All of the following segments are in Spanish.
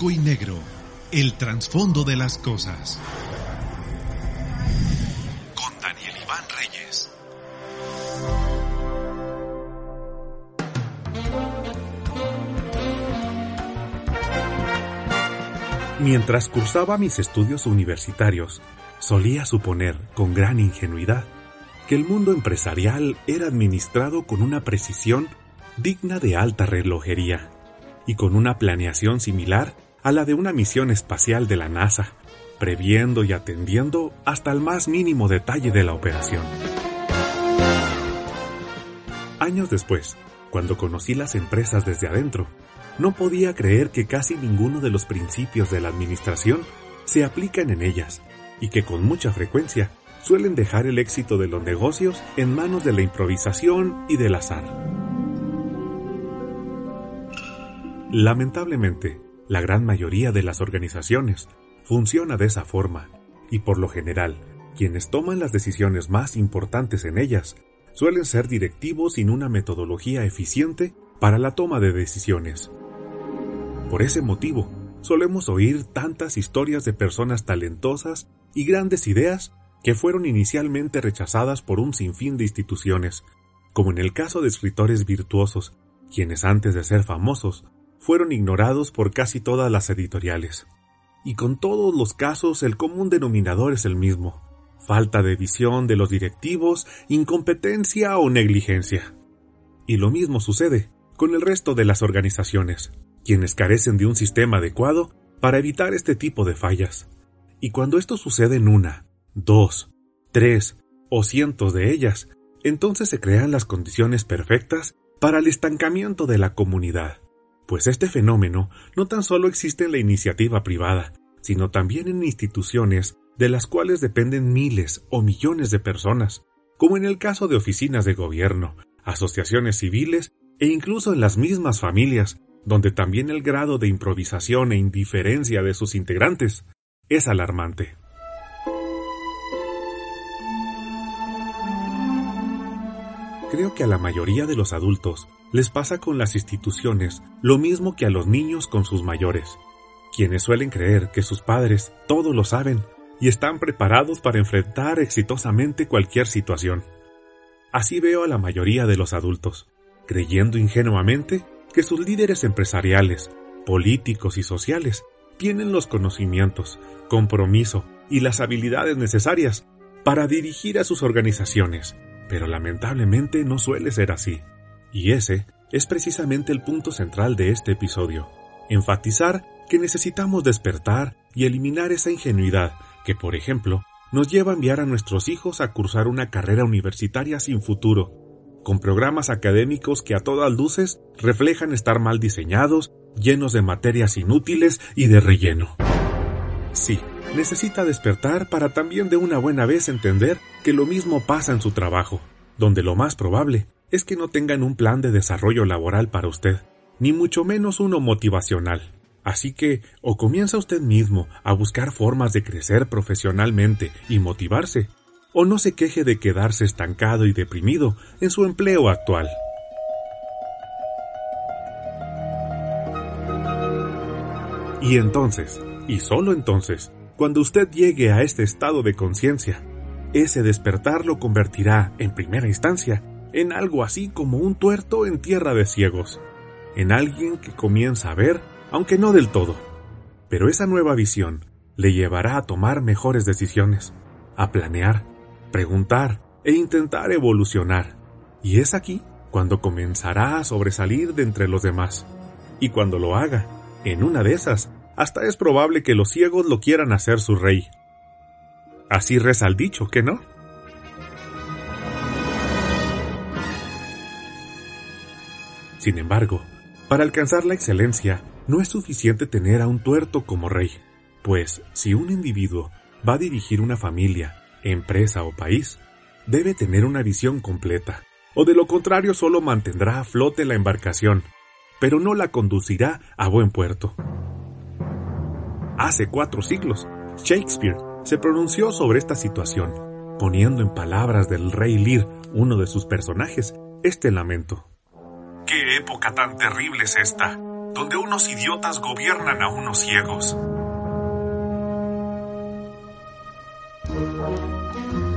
Y negro. El trasfondo de las cosas. Con Daniel Iván Reyes. Mientras cursaba mis estudios universitarios, solía suponer, con gran ingenuidad, que el mundo empresarial era administrado con una precisión digna de alta relojería y con una planeación similar a la de una misión espacial de la NASA, previendo y atendiendo hasta el más mínimo detalle de la operación. Años después, cuando conocí las empresas desde adentro, no podía creer que casi ninguno de los principios de la administración se aplican en ellas y que con mucha frecuencia suelen dejar el éxito de los negocios en manos de la improvisación y del azar. Lamentablemente, la gran mayoría de las organizaciones funciona de esa forma y por lo general, quienes toman las decisiones más importantes en ellas suelen ser directivos sin una metodología eficiente para la toma de decisiones. Por ese motivo, solemos oír tantas historias de personas talentosas y grandes ideas que fueron inicialmente rechazadas por un sinfín de instituciones, como en el caso de escritores virtuosos, quienes antes de ser famosos fueron ignorados por casi todas las editoriales. Y con todos los casos el común denominador es el mismo, falta de visión de los directivos, incompetencia o negligencia. Y lo mismo sucede con el resto de las organizaciones quienes carecen de un sistema adecuado para evitar este tipo de fallas. Y cuando esto sucede en una, dos, tres o cientos de ellas, entonces se crean las condiciones perfectas para el estancamiento de la comunidad. Pues este fenómeno no tan solo existe en la iniciativa privada, sino también en instituciones de las cuales dependen miles o millones de personas, como en el caso de oficinas de gobierno, asociaciones civiles e incluso en las mismas familias, donde también el grado de improvisación e indiferencia de sus integrantes es alarmante. Creo que a la mayoría de los adultos les pasa con las instituciones lo mismo que a los niños con sus mayores, quienes suelen creer que sus padres todo lo saben y están preparados para enfrentar exitosamente cualquier situación. Así veo a la mayoría de los adultos, creyendo ingenuamente que sus líderes empresariales, políticos y sociales tienen los conocimientos, compromiso y las habilidades necesarias para dirigir a sus organizaciones, pero lamentablemente no suele ser así. Y ese es precisamente el punto central de este episodio, enfatizar que necesitamos despertar y eliminar esa ingenuidad que, por ejemplo, nos lleva a enviar a nuestros hijos a cursar una carrera universitaria sin futuro, con programas académicos que a todas luces reflejan estar mal diseñados, llenos de materias inútiles y de relleno. Sí, necesita despertar para también de una buena vez entender que lo mismo pasa en su trabajo, donde lo más probable es que no tengan un plan de desarrollo laboral para usted, ni mucho menos uno motivacional. Así que o comienza usted mismo a buscar formas de crecer profesionalmente y motivarse, o no se queje de quedarse estancado y deprimido en su empleo actual. Y entonces, y solo entonces, cuando usted llegue a este estado de conciencia, ese despertar lo convertirá, en primera instancia, en algo así como un tuerto en tierra de ciegos, en alguien que comienza a ver, aunque no del todo. Pero esa nueva visión le llevará a tomar mejores decisiones, a planear, preguntar e intentar evolucionar. Y es aquí cuando comenzará a sobresalir de entre los demás. Y cuando lo haga, en una de esas, hasta es probable que los ciegos lo quieran hacer su rey. Así reza el dicho, ¿que no? Sin embargo, para alcanzar la excelencia, no es suficiente tener a un tuerto como rey, pues si un individuo va a dirigir una familia, empresa o país, debe tener una visión completa, o de lo contrario solo mantendrá a flote la embarcación, pero no la conducirá a buen puerto. Hace cuatro siglos, Shakespeare se pronunció sobre esta situación, poniendo en palabras del rey Lear, uno de sus personajes, este lamento. ¿Qué época tan terrible es esta, donde unos idiotas gobiernan a unos ciegos?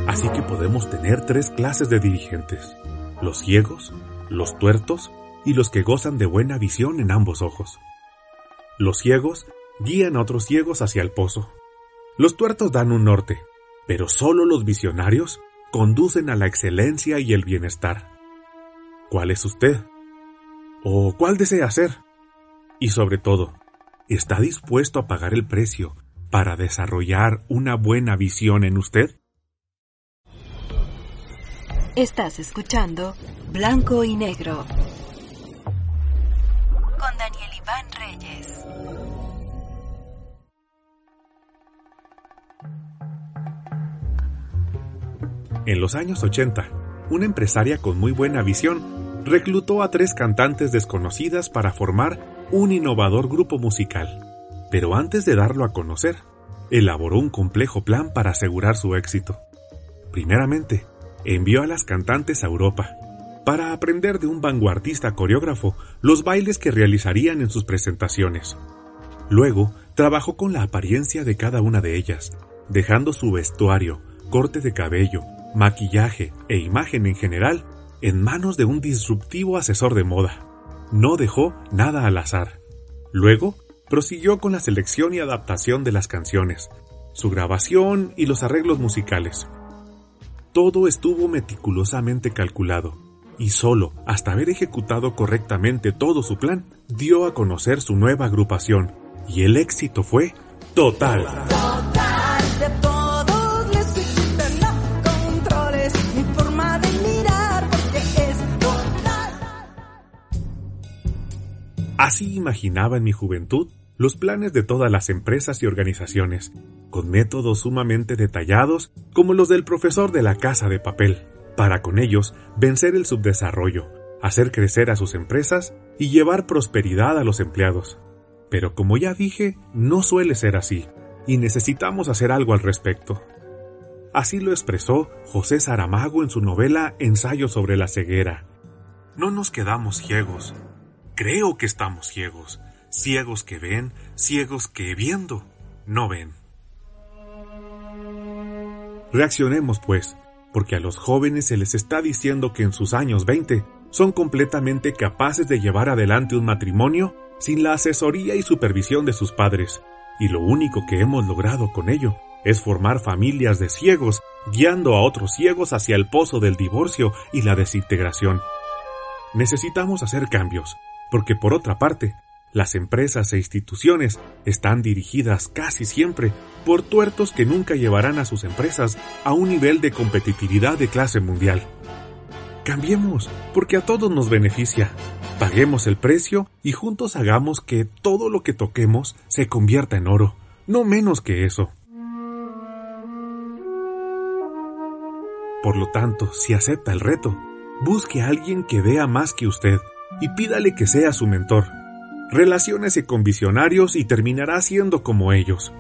Así que podemos tener tres clases de dirigentes, los ciegos, los tuertos y los que gozan de buena visión en ambos ojos. Los ciegos guían a otros ciegos hacia el pozo, los tuertos dan un norte, pero solo los visionarios conducen a la excelencia y el bienestar. ¿Cuál es usted? ¿O cuál desea ser? Y sobre todo, ¿está dispuesto a pagar el precio para desarrollar una buena visión en usted? Estás escuchando Blanco y Negro con Daniel Iván Reyes. En los años 80, una empresaria con muy buena visión reclutó a tres cantantes desconocidas para formar un innovador grupo musical. Pero antes de darlo a conocer, elaboró un complejo plan para asegurar su éxito. Primeramente, envió a las cantantes a Europa para aprender de un vanguardista coreógrafo los bailes que realizarían en sus presentaciones. Luego, trabajó con la apariencia de cada una de ellas, dejando su vestuario, corte de cabello, maquillaje e imagen en general en manos de un disruptivo asesor de moda. No dejó nada al azar. Luego, prosiguió con la selección y adaptación de las canciones, su grabación y los arreglos musicales. Todo estuvo meticulosamente calculado, y solo hasta haber ejecutado correctamente todo su plan, dio a conocer su nueva agrupación, y el éxito fue total. Así imaginaba en mi juventud los planes de todas las empresas y organizaciones, con métodos sumamente detallados como los del profesor de la casa de papel, para con ellos vencer el subdesarrollo, hacer crecer a sus empresas y llevar prosperidad a los empleados. Pero como ya dije, no suele ser así, y necesitamos hacer algo al respecto. Así lo expresó José Saramago en su novela Ensayo sobre la ceguera. No nos quedamos ciegos, Creo que estamos ciegos, ciegos que ven, ciegos que viendo, no ven. Reaccionemos, pues, porque a los jóvenes se les está diciendo que en sus años 20 son completamente capaces de llevar adelante un matrimonio sin la asesoría y supervisión de sus padres, y lo único que hemos logrado con ello es formar familias de ciegos, guiando a otros ciegos hacia el pozo del divorcio y la desintegración. Necesitamos hacer cambios, porque por otra parte, las empresas e instituciones están dirigidas casi siempre por tuertos que nunca llevarán a sus empresas a un nivel de competitividad de clase mundial. Cambiemos, porque a todos nos beneficia. Paguemos el precio y juntos hagamos que todo lo que toquemos se convierta en oro, no menos que eso. Por lo tanto, si acepta el reto, busque a alguien que vea más que usted y pídale que sea su mentor. Relaciónese con visionarios y terminará siendo como ellos.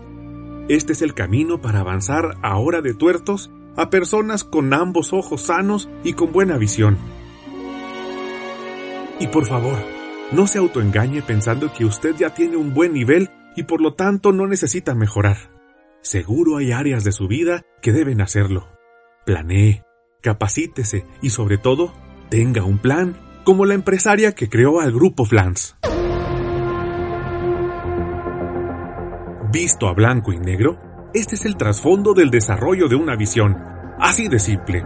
Este es el camino para avanzar ahora de tuertos a personas con ambos ojos sanos y con buena visión. Y por favor, no se autoengañe pensando que usted ya tiene un buen nivel y por lo tanto no necesita mejorar. Seguro hay áreas de su vida que deben hacerlo. Planee, capacítese y sobre todo, tenga un plan como la empresaria que creó al grupo Flans. Visto a blanco y negro, este es el trasfondo del desarrollo de una visión, así de simple.